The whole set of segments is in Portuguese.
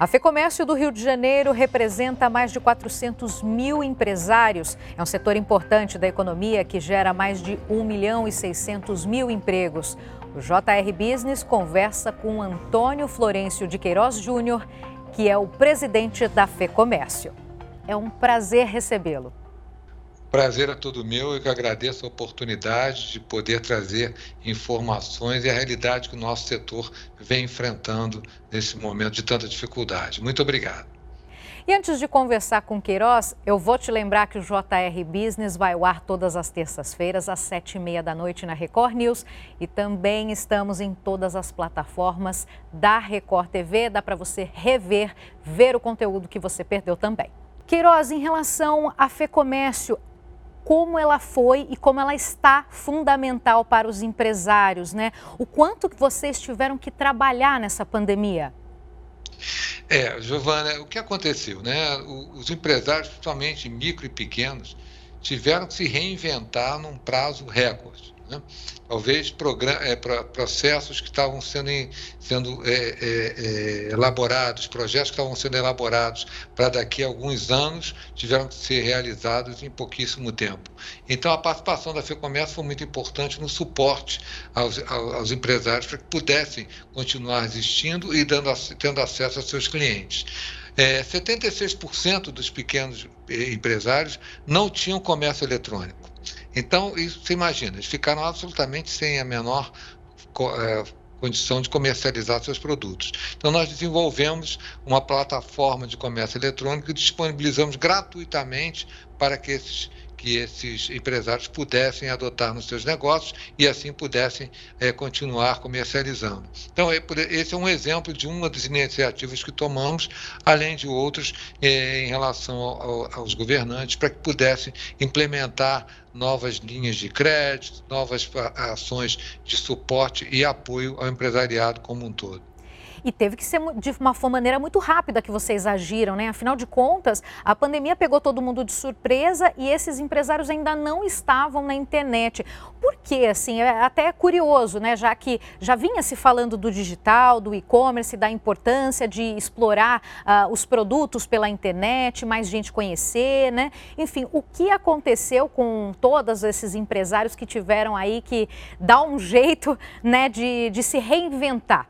A FEComércio do Rio de Janeiro representa mais de 400 mil empresários. É um setor importante da economia que gera mais de 1 milhão e 600 mil empregos. O JR Business conversa com Antônio Florencio de Queiroz Júnior, que é o presidente da FEComércio. É um prazer recebê-lo. Prazer é todo meu e que agradeço a oportunidade de poder trazer informações e a realidade que o nosso setor vem enfrentando nesse momento de tanta dificuldade. Muito obrigado. E antes de conversar com Queiroz, eu vou te lembrar que o JR Business vai ao ar todas as terças-feiras, às sete e meia da noite na Record News. E também estamos em todas as plataformas da Record TV. Dá para você rever, ver o conteúdo que você perdeu também. Queiroz, em relação à FEComércio, como ela foi e como ela está fundamental para os empresários, né? O quanto que vocês tiveram que trabalhar nessa pandemia? É, Giovana, o que aconteceu, né? Os empresários, principalmente micro e pequenos, tiveram que se reinventar num prazo recorde. Né? Talvez é, processos que estavam sendo, sendo é, é, é, elaborados, projetos que estavam sendo elaborados para daqui a alguns anos, tiveram que ser realizados em pouquíssimo tempo. Então, a participação da FEComércio foi muito importante no suporte aos, aos empresários para que pudessem continuar existindo e dando, tendo acesso aos seus clientes. É, 76% dos pequenos eh, empresários não tinham comércio eletrônico. Então, isso, você imagina, eles ficaram absolutamente sem a menor é, condição de comercializar seus produtos. Então, nós desenvolvemos uma plataforma de comércio eletrônico e disponibilizamos gratuitamente para que esses que esses empresários pudessem adotar nos seus negócios e assim pudessem é, continuar comercializando. Então, é, esse é um exemplo de uma das iniciativas que tomamos, além de outros é, em relação ao, aos governantes, para que pudessem implementar novas linhas de crédito, novas ações de suporte e apoio ao empresariado como um todo e teve que ser de uma maneira muito rápida que vocês agiram, né? Afinal de contas, a pandemia pegou todo mundo de surpresa e esses empresários ainda não estavam na internet. Por quê? Assim, é até curioso, né? Já que já vinha se falando do digital, do e-commerce, da importância de explorar uh, os produtos pela internet, mais gente conhecer, né? Enfim, o que aconteceu com todos esses empresários que tiveram aí que dar um jeito, né, de, de se reinventar?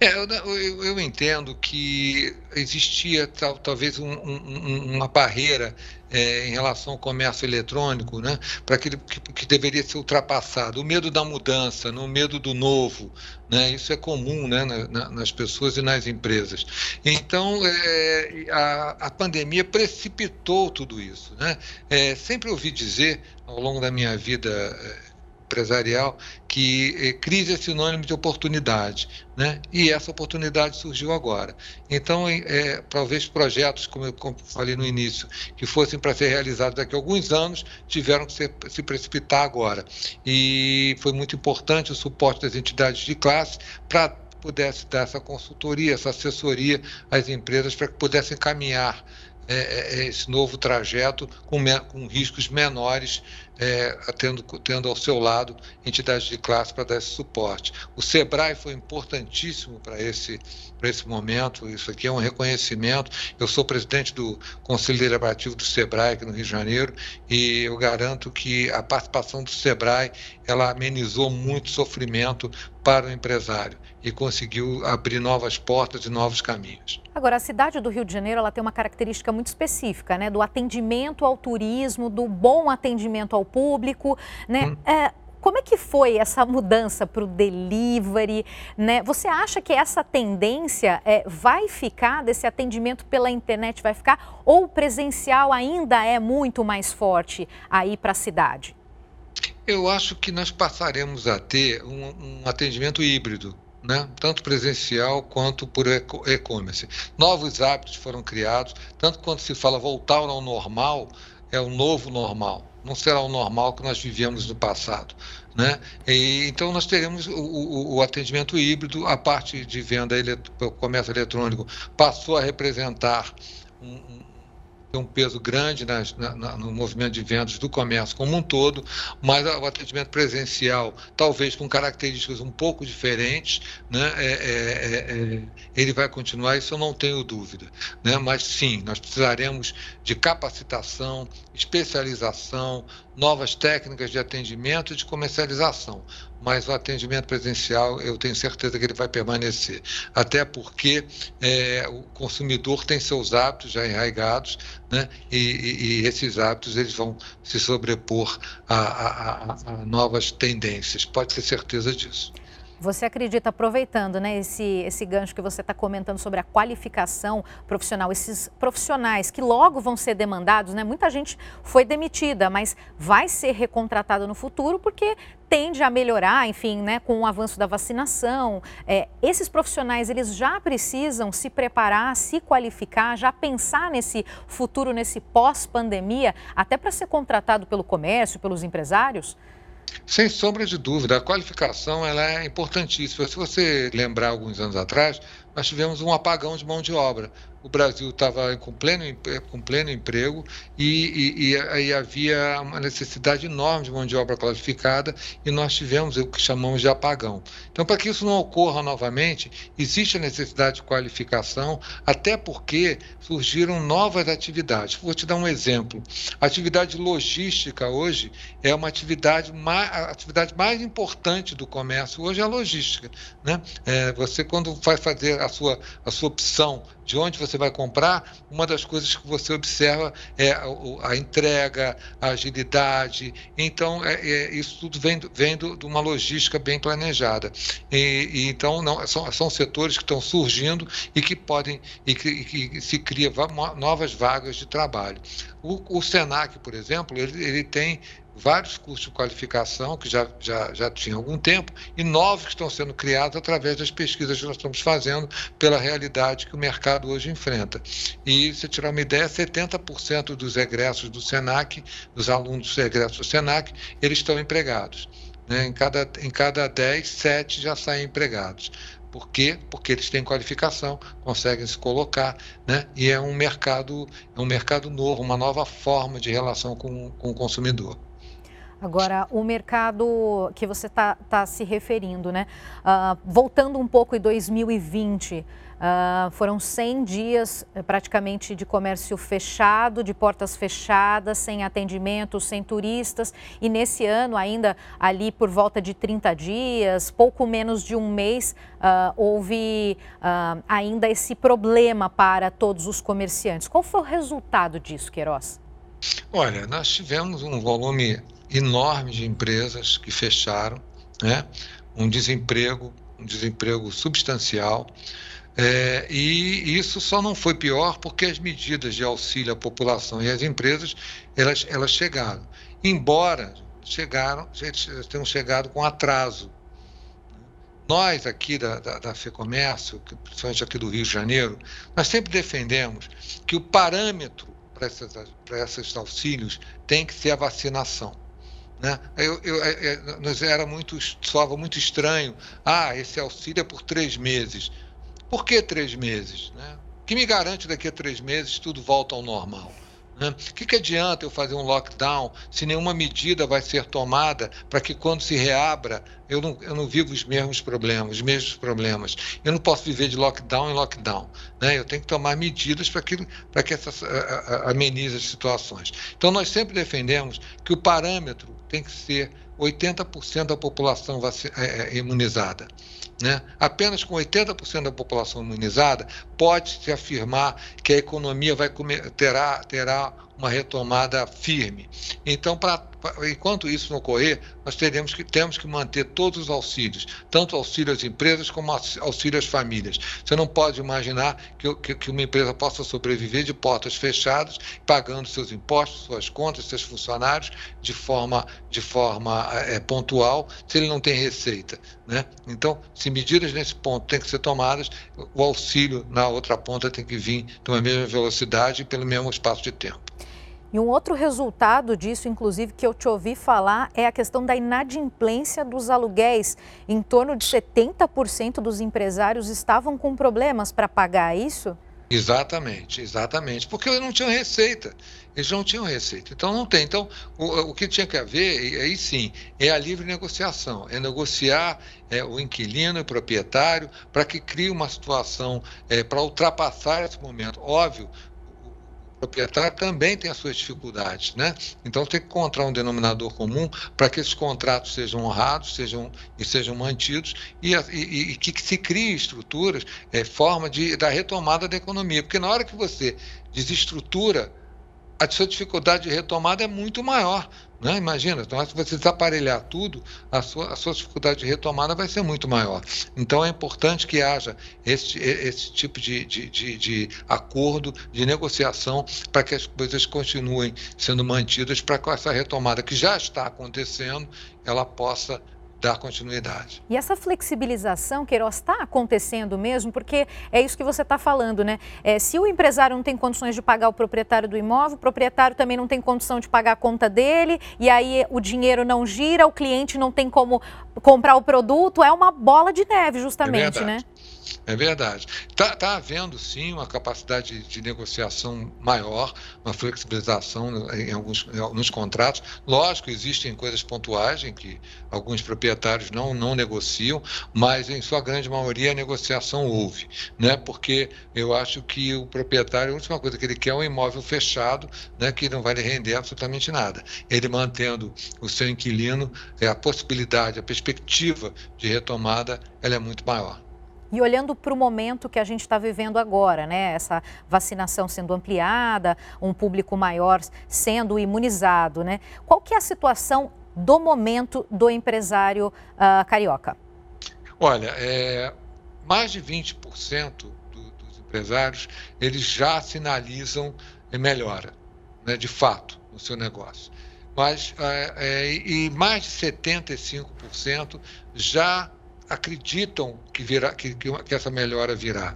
É, eu, eu, eu, entendo que existia tal, talvez um, um, uma barreira é, em relação ao comércio eletrônico, né, para que, que, que, deveria ser ultrapassado. O medo da mudança, o medo do novo, né, isso é comum né, na, nas pessoas e nas empresas. Então, é, a, a, pandemia precipitou tudo isso. Né? É, sempre ouvi dizer, ao longo da minha vida é, empresarial que eh, crise é sinônimo de oportunidade, né? E essa oportunidade surgiu agora. Então, é, talvez projetos, como eu falei no início, que fossem para ser realizados daqui a alguns anos, tiveram que ser, se precipitar agora. E foi muito importante o suporte das entidades de classe para pudesse dar essa consultoria, essa assessoria às empresas para que pudessem caminhar é, é, esse novo trajeto com, com riscos menores é, tendo, tendo ao seu lado entidades de classe para dar esse suporte. O SEBRAE foi importantíssimo para esse, esse momento, isso aqui é um reconhecimento. Eu sou presidente do Conselho Deliberativo do SEBRAE aqui no Rio de Janeiro e eu garanto que a participação do SEBRAE ela amenizou muito sofrimento para o empresário e conseguiu abrir novas portas e novos caminhos. Agora, a cidade do Rio de Janeiro ela tem uma característica muito específica, né? Do atendimento ao turismo, do bom atendimento ao público, né? Hum. É, como é que foi essa mudança para o delivery? Né? Você acha que essa tendência é, vai ficar, desse atendimento pela internet vai ficar, ou o presencial ainda é muito mais forte aí para a cidade? Eu acho que nós passaremos a ter um, um atendimento híbrido. Né? tanto presencial quanto por e-commerce. Novos hábitos foram criados, tanto quando se fala voltar ao normal, é o novo normal não será o normal que nós vivíamos no passado. Né? E, então, nós teremos o, o, o, atendimento híbrido, a parte de venda, o comércio eletrônico passou a representar um, tem um peso grande nas, na, no movimento de vendas do comércio como um todo, mas o atendimento presencial, talvez com características um pouco diferentes, né, é, é, é, é, ele vai continuar, isso eu não tenho dúvida. Né, mas sim, nós precisaremos de capacitação, especialização, novas técnicas de atendimento e de comercialização mas o atendimento presencial eu tenho certeza que ele vai permanecer. Até porque é, o consumidor tem seus hábitos já enraigados, né? E, e, e esses hábitos eles vão se sobrepor a, a, a novas tendências. Pode ter certeza disso. Você acredita, aproveitando né, esse, esse gancho que você está comentando sobre a qualificação profissional, esses profissionais que logo vão ser demandados, né? Muita gente foi demitida, mas vai ser recontratada no futuro porque tende a melhorar, enfim, né, com o avanço da vacinação. É, esses profissionais, eles já precisam se preparar, se qualificar, já pensar nesse futuro, nesse pós-pandemia, até para ser contratado pelo comércio, pelos empresários? Sem sombra de dúvida, a qualificação ela é importantíssima. Se você lembrar alguns anos atrás, nós tivemos um apagão de mão de obra o Brasil estava com pleno, com pleno emprego e, e, e, havia uma necessidade enorme de mão de obra qualificada e nós tivemos o que chamamos de apagão. Então, para que isso não ocorra novamente, existe a necessidade de qualificação, até porque surgiram novas atividades. Vou te dar um exemplo. A atividade logística hoje é uma atividade mais, a atividade mais importante do comércio hoje é a logística. Né? É, você, quando vai fazer a sua, a sua opção de onde você vai comprar, uma das coisas que você observa é a, entrega, a agilidade. Então, é, é, isso tudo vem, vem do, de uma logística bem planejada. E, e então, não, são, são setores que estão surgindo e que podem, e que, e que se cria novas vagas de trabalho. O, o SENAC, por exemplo, ele, ele tem vários cursos de qualificação que já, já, já tinham algum tempo e novos que estão sendo criados através das pesquisas que nós estamos fazendo pela realidade que o mercado hoje enfrenta. E, se tirar uma ideia, 70% dos egressos do SENAC, dos alunos dos egressos do SENAC, eles estão empregados. Né? Em, cada, em cada 10, 7 já saem empregados. Por quê? Porque eles têm qualificação, conseguem se colocar, né? E é um mercado, é um mercado novo, uma nova forma de relação com, com o consumidor. Agora, o mercado que você está tá se referindo, né? Uh, voltando um pouco em 2020, uh, ah, foram 100 dias eh, praticamente de comércio fechado, de portas fechadas, sem atendimento, sem turistas. E nesse ano, ainda ali por volta de 30 dias, pouco menos de um mês, uh, houve ainda esse problema para todos os comerciantes. Qual foi o resultado disso, Queiroz? Olha, nós tivemos um volume enorme de empresas que fecharam, né? um desemprego, um desemprego substancial. É, e isso só não foi pior porque as medidas de auxílio à população e às empresas elas, elas chegaram. Embora chegaram, tenham chegado com atraso. Nós aqui da, da, da FEComércio, principalmente aqui do Rio de Janeiro, nós sempre defendemos que o parâmetro para esses auxílios tem que ser a vacinação. Né? Eu, eu, é, é, nos era muito, soava muito estranho. Ah, esse auxílio é por três meses. Por que três meses? Né? que me garante daqui a três meses tudo volta ao normal? Né? O que, que adianta eu fazer um lockdown se nenhuma medida vai ser tomada para que quando se reabra eu não, eu não vivo os mesmos problemas, os mesmos problemas. Eu não posso viver de lockdown em lockdown. Né? Eu tenho que tomar medidas para que, para que essas, amenize as situações. Então, nós sempre defendemos que o parâmetro tem que ser 80% da população é, é, imunizada. Né? Apenas com 80% da população imunizada pode-se afirmar que a economia vai comer, terá, terá uma retomada firme. Então, pra, enquanto isso não ocorrer, nós teremos que, temos que manter todos os auxílios, tanto auxílio às empresas como auxílio às famílias. Você não pode imaginar que, que, que uma empresa possa sobreviver de portas fechadas, pagando seus impostos, suas contas, seus funcionários de forma, de forma é, pontual, se ele não tem receita. Né? Então, se medidas nesse ponto têm que ser tomadas, o auxílio na outra ponta tem que vir de uma mesma velocidade e pelo mesmo espaço de tempo. E um outro resultado disso, inclusive, que eu te ouvi falar, é a questão da inadimplência dos aluguéis. Em torno de 70% dos empresários estavam com problemas para pagar é isso? Exatamente, exatamente. Porque eles não tinham receita. Eles não tinham receita. Então não tem. Então, o, o que tinha que haver, aí sim, é a livre negociação. É negociar é, o inquilino e o proprietário para que crie uma situação é, para ultrapassar esse momento. Óbvio, proprietário também tem as suas dificuldades, né? Então tem que encontrar um denominador comum para que esses contratos sejam honrados, sejam e sejam mantidos e, e, e que se crie estruturas, é, forma de da retomada da economia, porque na hora que você desestrutura a sua dificuldade de retomada é muito maior. Né? Imagina, então, se você desaparelhar tudo, a sua, a sua dificuldade de retomada vai ser muito maior. Então é importante que haja esse, esse tipo de, de, de, de acordo, de negociação, para que as coisas continuem sendo mantidas, para que essa retomada que já está acontecendo, ela possa dar continuidade. E essa flexibilização, Queiroz, está acontecendo mesmo? Porque é isso que você está falando, né? É, se o empresário não tem condições de pagar o proprietário do imóvel, o proprietário também não tem condição de pagar a conta dele, e aí o dinheiro não gira, o cliente não tem como comprar o produto, é uma bola de neve, justamente, é né? É verdade. Está tá havendo, sim, uma capacidade de negociação maior, uma flexibilização em alguns, em alguns contratos. Lógico, existem coisas pontuais em que alguns proprietários não, não negociam, mas em sua grande maioria a negociação houve, né? porque eu acho que o proprietário, a última coisa que ele quer é um imóvel fechado, né? que não vai lhe render absolutamente nada. Ele mantendo o seu inquilino, é, a possibilidade, a perspectiva de retomada, ela é muito maior. E olhando para o momento que a gente está vivendo agora, né? Essa vacinação sendo ampliada, um público maior sendo imunizado, né? Qual que é a situação do momento do empresário uh, carioca? Olha, é, mais de 20% do, dos empresários eles já sinalizam melhora, né, de fato, no seu negócio. Mas é, é, e mais de 75% já acreditam que, virá, que, que, essa melhora virá.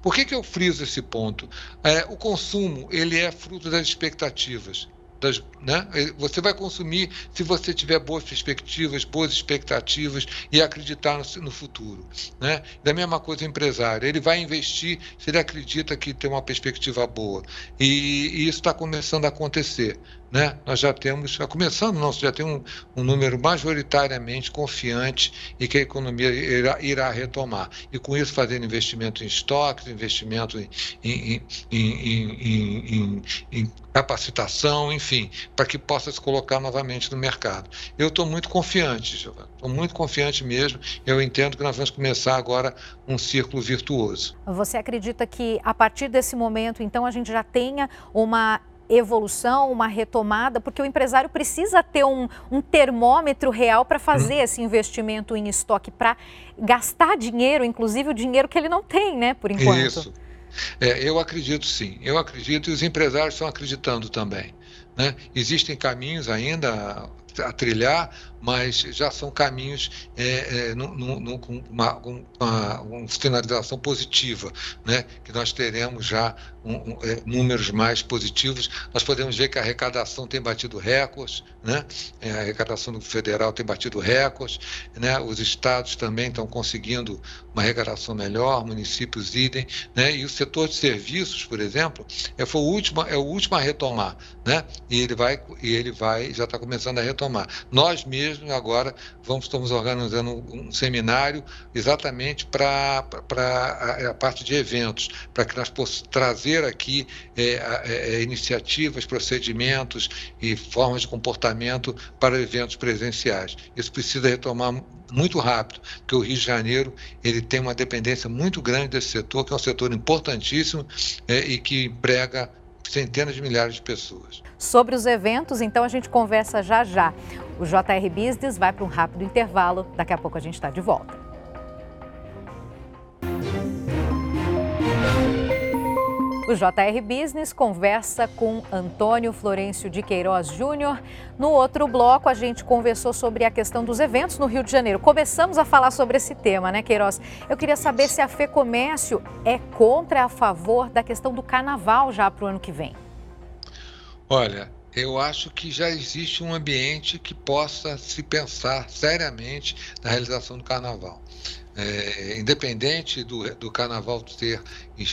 Por que, que eu friso esse ponto? É, o consumo ele é fruto das expectativas. Das, né? Você vai consumir se você tiver boas perspectivas, boas expectativas e acreditar no, no futuro. Né? Da mesma coisa o empresário, ele vai investir se ele acredita que tem uma perspectiva boa. E, e isso está começando a acontecer né, nós já temos, já começando, não, já tem um, um, número majoritariamente confiante e que a economia irá, irá, retomar. E com isso fazendo investimento em estoques, investimento em, em, em, em capacitação, enfim, para que possa se colocar novamente no mercado. Eu estou muito confiante, Giovana, estou muito confiante mesmo. Eu entendo que nós vamos começar agora um círculo virtuoso. Você acredita que a partir desse momento, então, a gente já tenha uma evolução, uma retomada, porque o empresário precisa ter um, um termômetro real para fazer hum. esse investimento em estoque, para gastar dinheiro, inclusive o dinheiro que ele não tem, né, por enquanto. Isso. É, eu acredito sim, eu acredito e os empresários estão acreditando também. Né? Existem caminhos ainda a trilhar, mas já são caminhos é, é, com uma, uma, uma, finalização positiva, né? que nós teremos já um, um, é, números mais positivos. Nós podemos ver que a arrecadação tem batido recordes, né? É, a arrecadação do federal tem batido recordes, né? os estados também estão conseguindo uma arrecadação melhor, municípios idem, né? e o setor de serviços, por exemplo, é, foi o último, é o último a retomar, né? e ele vai, e ele vai já está começando a retomar. Nós mesmos mesmo agora vamos, estamos organizando um seminário exatamente para a, a, parte de eventos, para que nós possamos trazer aqui é, é, iniciativas, procedimentos e formas de comportamento para eventos presenciais. Isso precisa retomar muito rápido, porque o Rio de Janeiro ele tem uma dependência muito grande desse setor, que é um setor importantíssimo é, e que emprega centenas de milhares de pessoas. Sobre os eventos, então a gente conversa já já. O JR Business vai para um rápido intervalo, daqui a pouco a gente está de volta. O JR Business conversa com Antônio Florencio de Queiroz Júnior. No outro bloco, a gente conversou sobre a questão dos eventos no Rio de Janeiro. Começamos a falar sobre esse tema, né, Queiroz? Eu queria saber se a FEComércio é contra, a favor da questão do carnaval já para o ano que vem. Olha, eu acho que já existe um ambiente que possa se pensar seriamente na realização do carnaval. É, independente do, do carnaval ser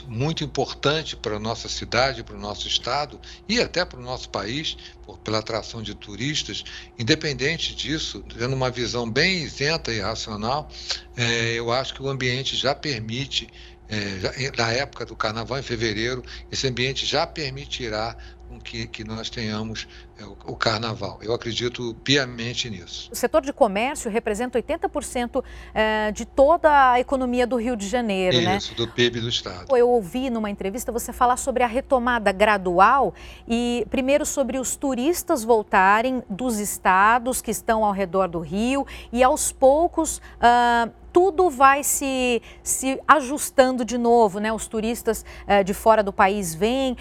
muito importante para a nossa cidade, para o nosso estado e até para o nosso país, por, pela atração de turistas, independente disso, tendo uma visão bem isenta e racional, é, eu acho que o ambiente já permite é, na época do carnaval, em fevereiro, esse ambiente já permitirá que, que nós tenhamos é, o, o, carnaval. Eu acredito piamente nisso. O setor de comércio representa 80% é, de toda a economia do Rio de Janeiro, Isso, né? Isso, do PIB do Estado. Eu ouvi numa entrevista você falar sobre a retomada gradual e, primeiro, sobre os turistas voltarem dos estados que estão ao redor do Rio e, aos poucos, uh, tudo vai se, se ajustando de novo, né? Os turistas uh, de fora do país vêm.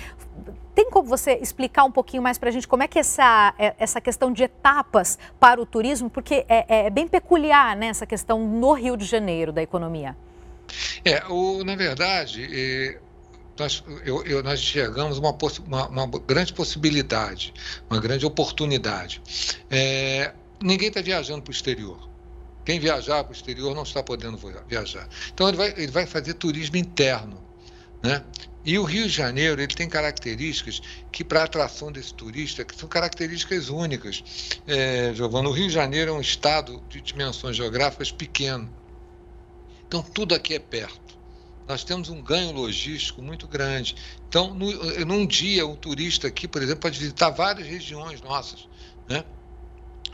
Tem como você explicar um pouquinho mais para a gente como é que essa, é, essa questão de etapas para o turismo, porque é, é bem peculiar né, essa questão no Rio de Janeiro da economia? É, o, na verdade, é, nós, eu, eu, nós enxergamos uma, uma, uma, grande possibilidade, uma grande oportunidade. É, ninguém está viajando para o exterior. Quem viajar para o exterior não está podendo viajar. Então ele vai, ele vai fazer turismo interno. Né? E o Rio de Janeiro ele tem características que, para a atração desse turista, que são características únicas. É, Giovana, o Rio de Janeiro é um estado de dimensões geográficas pequeno. Então, tudo aqui é perto. Nós temos um ganho logístico muito grande. Então, no, num dia, um turista aqui, por exemplo, pode visitar várias regiões nossas. Né?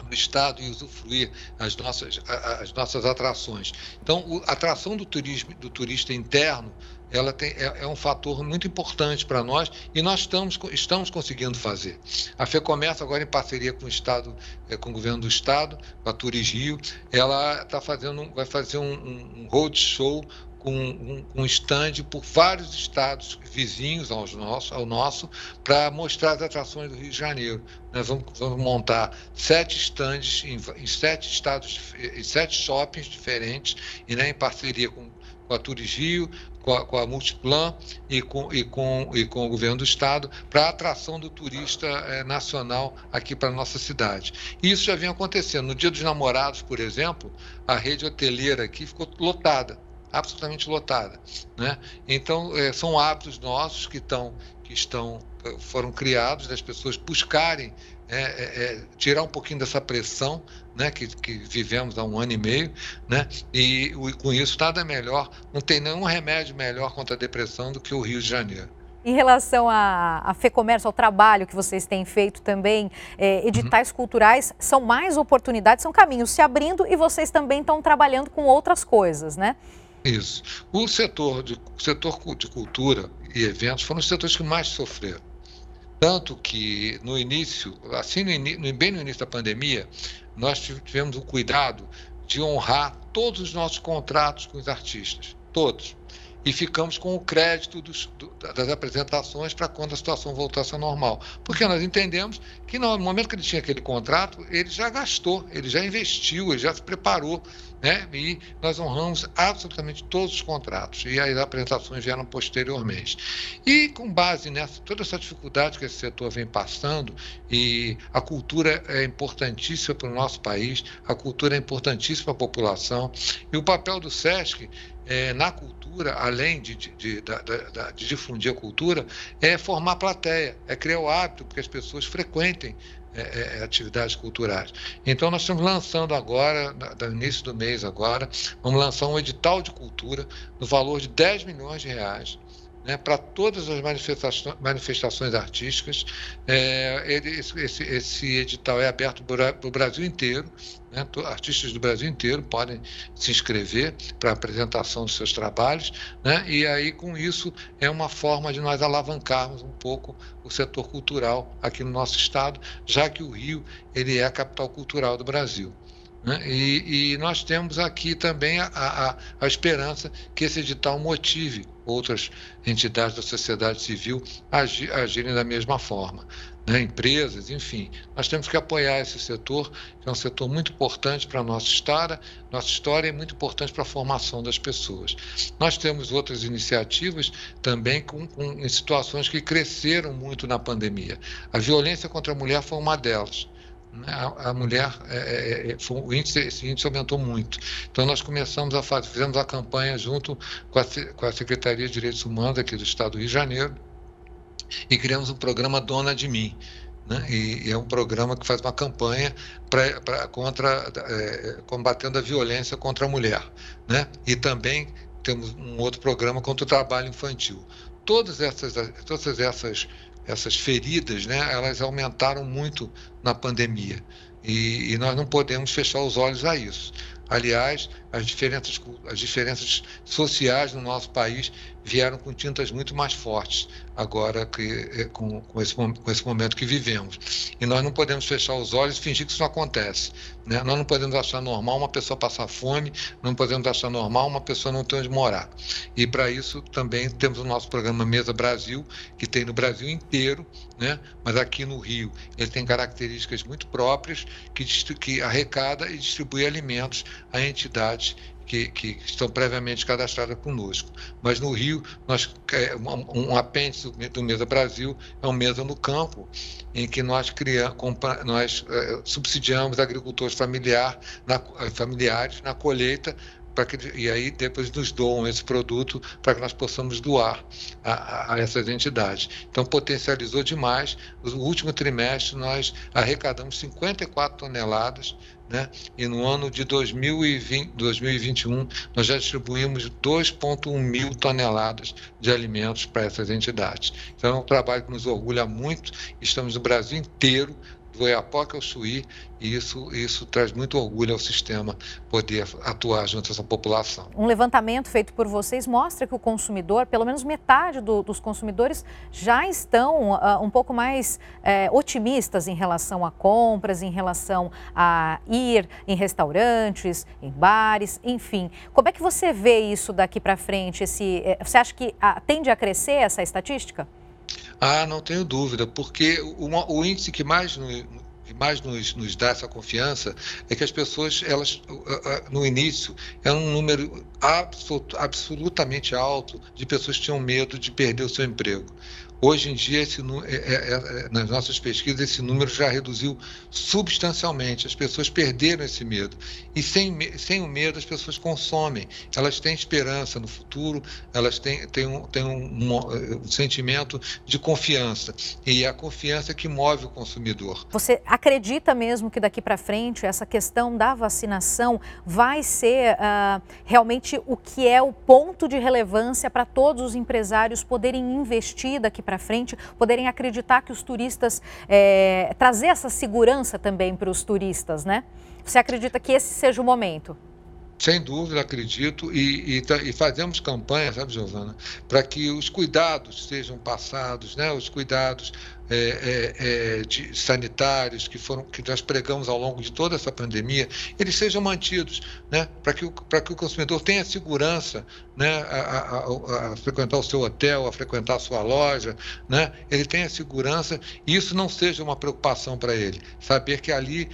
No estado e usufruir as nossas, as nossas atrações. Então, a atração do turismo do turista interno ela tem, é, é um fator muito importante para nós e nós estamos, estamos conseguindo fazer. A FEComércio, agora em parceria com o Estado, é, com o governo do Estado, com a Turis Rio, ela está fazendo, vai fazer um, um, um roadshow com um, stand por vários estados vizinhos aos nossos, ao nosso para mostrar as atrações do Rio de Janeiro. Nós vamos, vamos montar sete stands em, em, sete estados, em sete shoppings diferentes, e né, em parceria com, com a Turis Rio, com a, com a Multiplan e com, e, com, e com o governo do estado para a atração do turista é, nacional aqui para a nossa cidade. E isso já vem acontecendo. No Dia dos Namorados, por exemplo, a rede hoteleira aqui ficou lotada absolutamente lotada. Né? Então, é, são hábitos nossos que, estão, que estão, eh, foram criados das pessoas buscarem é, é, tirar um pouquinho dessa pressão né, que, que, vivemos há um ano e meio, né, e, e com isso nada melhor, não tem nenhum remédio melhor contra a depressão do que o Rio de Janeiro. Em relação à, à FEComércio, ao trabalho que vocês têm feito também, é, editais uhum. culturais, são mais oportunidades, são caminhos se abrindo e vocês também estão trabalhando com outras coisas, né? Isso. O setor de, setor de cultura e eventos foram os setores que mais sofreram. Tanto que no início, assim no, bem no início da pandemia, nós tivemos o cuidado de honrar todos os nossos contratos com os artistas, todos. E ficamos com o crédito dos, do, das apresentações para quando a situação voltasse ao normal. Porque nós entendemos que no momento que ele tinha aquele contrato, ele já gastou, ele já investiu, ele já se preparou né? E nós honramos absolutamente todos os contratos e as apresentações vieram posteriormente. E com base nessa toda essa dificuldade que esse setor vem passando e a cultura é importantíssima para o nosso país, a cultura é importantíssima para a população e o papel do SESC é, na cultura, além de, de, de, de, difundir a cultura, é formar plateia, é criar o hábito que as pessoas frequentem é, é, é, atividades culturais. Então, nós estamos lançando agora, no início do mês agora, vamos lançar um edital de cultura no valor de 10 milhões de reais, né, para todas as manifestações, manifestações artísticas. É, ele, esse, esse, edital é aberto para o Brasil inteiro, né, artistas do Brasil inteiro podem se inscrever para apresentação dos seus trabalhos, né, e aí com isso é uma forma de nós alavancarmos um pouco o setor cultural aqui no nosso estado, já que o Rio ele é a capital cultural do Brasil. Né? E, e, nós temos aqui também a, a, a, esperança que esse edital motive outras entidades da sociedade civil agirem da mesma forma. Né? Empresas, enfim. Nós temos que apoiar esse setor, que é um setor muito importante para a nossa história, nossa história é muito importante para a formação das pessoas. Nós temos outras iniciativas também com, com, em situações que cresceram muito na pandemia. A violência contra a mulher foi uma delas a, a, mulher, é, é, foi, o índice, esse índice aumentou muito. Então, nós começamos a fazer, fizemos a campanha junto com a, com a Secretaria de Direitos Humanos aqui do Estado do Rio de Janeiro e criamos um programa Dona de Mim. Né? E, e, é um programa que faz uma campanha pra contra, é, combatendo a violência contra a mulher. Né? E também temos um outro programa contra o trabalho infantil. Todas essas, todas essas essas feridas, né, elas aumentaram muito na pandemia. E, e, nós não podemos fechar os olhos a isso. Aliás, as diferenças, as diferenças sociais no nosso país vieram com tintas muito mais fortes agora que, eh, com, com, esse, com esse momento que vivemos. E nós não podemos fechar os olhos e fingir que isso não acontece. Né? Nós não podemos achar normal uma pessoa passar fome, não podemos achar normal uma pessoa não ter onde morar. E para isso também temos o nosso programa Mesa Brasil, que tem no Brasil inteiro, né? mas aqui no Rio ele tem características muito próprias que, que arrecada e distribui alimentos a entidades que, que, estão previamente cadastradas conosco. Mas no Rio, nós, é, um, um apêndice do Mesa Brasil é um Mesa no Campo, em que nós, criamos, nós é, subsidiamos agricultores familiar, na, familiares na colheita que, e aí depois nos doam esse produto para que nós possamos doar a, a, essas entidades. Então potencializou demais. No último trimestre nós arrecadamos 54 toneladas, né? E no ano de 2020, 2021 nós já distribuímos 2,1 mil toneladas de alimentos para essas entidades. Então é um trabalho que nos orgulha muito. Estamos no Brasil inteiro do Oiapoque ao Chuí, e isso, isso traz muito orgulho ao sistema poder atuar junto a essa população. Um levantamento feito por vocês mostra que o consumidor, pelo menos metade do, dos consumidores, já estão uh, um pouco mais uh, otimistas em relação a compras, em relação a ir em restaurantes, em bares, enfim. Como é que você vê isso daqui para frente? Esse, uh, você acha que uh, tende a crescer essa estatística? Ah, não tenho dúvida, porque o, o índice que mais, que mais nos, nos, dá essa confiança é que as pessoas, elas, no início, é um número absolut, absolutamente alto de pessoas que tinham medo de perder o seu emprego. Hoje em dia, esse, é, é, é, nas nossas pesquisas, esse número já reduziu substancialmente. As pessoas perderam esse medo. E sem, sem o medo, as pessoas consomem. Elas têm esperança no futuro, elas têm, têm, um, têm um, um, sentimento de confiança. E é a confiança que move o consumidor. Você acredita mesmo que daqui para frente essa questão da vacinação vai ser uh, realmente o que é o ponto de relevância para todos os empresários poderem investir daqui para frente, poderem acreditar que os turistas, é, trazer essa segurança também para os turistas, né? Você acredita que esse seja o momento? Sem dúvida, acredito, e, e, e fazemos campanha, sabe, Giovana, para que os cuidados sejam passados, né? os cuidados é, é, é, de, sanitários que foram que nós pregamos ao longo de toda essa pandemia, eles sejam mantidos, né, para que, o, que o consumidor tenha segurança né, a, a, a, frequentar o seu hotel, a frequentar a sua loja, né, ele tenha segurança e isso não seja uma preocupação para ele. Saber que ali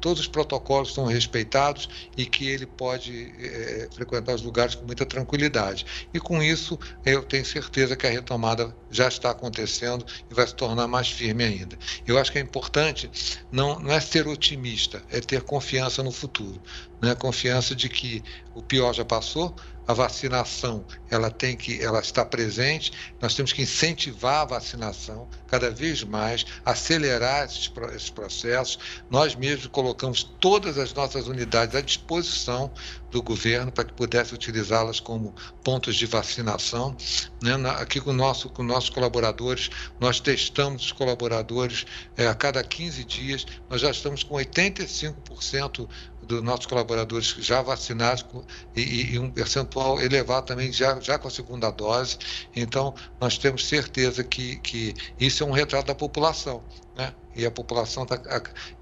todos os protocolos são respeitados e que ele pode é, frequentar os lugares com muita tranquilidade. E com isso, eu tenho certeza que a retomada já está acontecendo e vai se tornar mais firme ainda. Eu acho que é importante não, não é ser otimista, é ter confiança no futuro, né? confiança de que o pior já passou, a vacinação ela tem que ela está presente nós temos que incentivar a vacinação cada vez mais acelerar esses, esses processos. Nós mesmos colocamos todas as nossas unidades à disposição do governo para que pudesse utilizá-las como pontos de vacinação né? aqui com nosso com nossos colaboradores nós testamos os colaboradores é, a cada 15 dias nós já estamos com 85% dos nossos colaboradores já vacinados e, e, um percentual elevado também já, já com a segunda dose. Então, nós temos certeza que, que isso é um retrato da população. Né? E a população está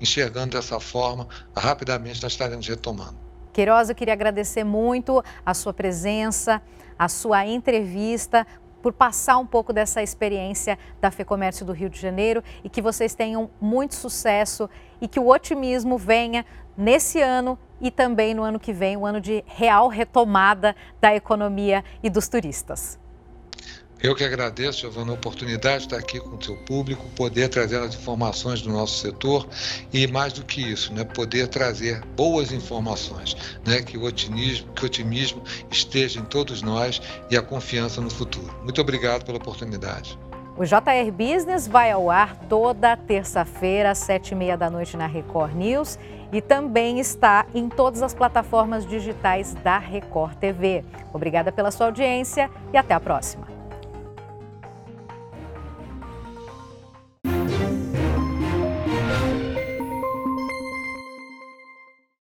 enxergando dessa forma, rapidamente nós estaremos retomando. Queiroz, eu queria agradecer muito a sua presença, a sua entrevista, por passar um pouco dessa experiência da FEComércio do Rio de Janeiro e que vocês tenham muito sucesso e que o otimismo venha nesse ano e também no ano que vem, um ano de real retomada da economia e dos turistas. Eu que agradeço, Giovana, a oportunidade de estar aqui com o seu público, poder trazer as informações do nosso setor e, mais do que isso, né, poder trazer boas informações, né, que, o otimismo, que o otimismo esteja em todos nós e a confiança no futuro. Muito obrigado pela oportunidade. O JR Business vai ao ar toda terça-feira, às sete e meia da noite na Record News e também está em todas as plataformas digitais da Record TV. Obrigada pela sua audiência e até a próxima.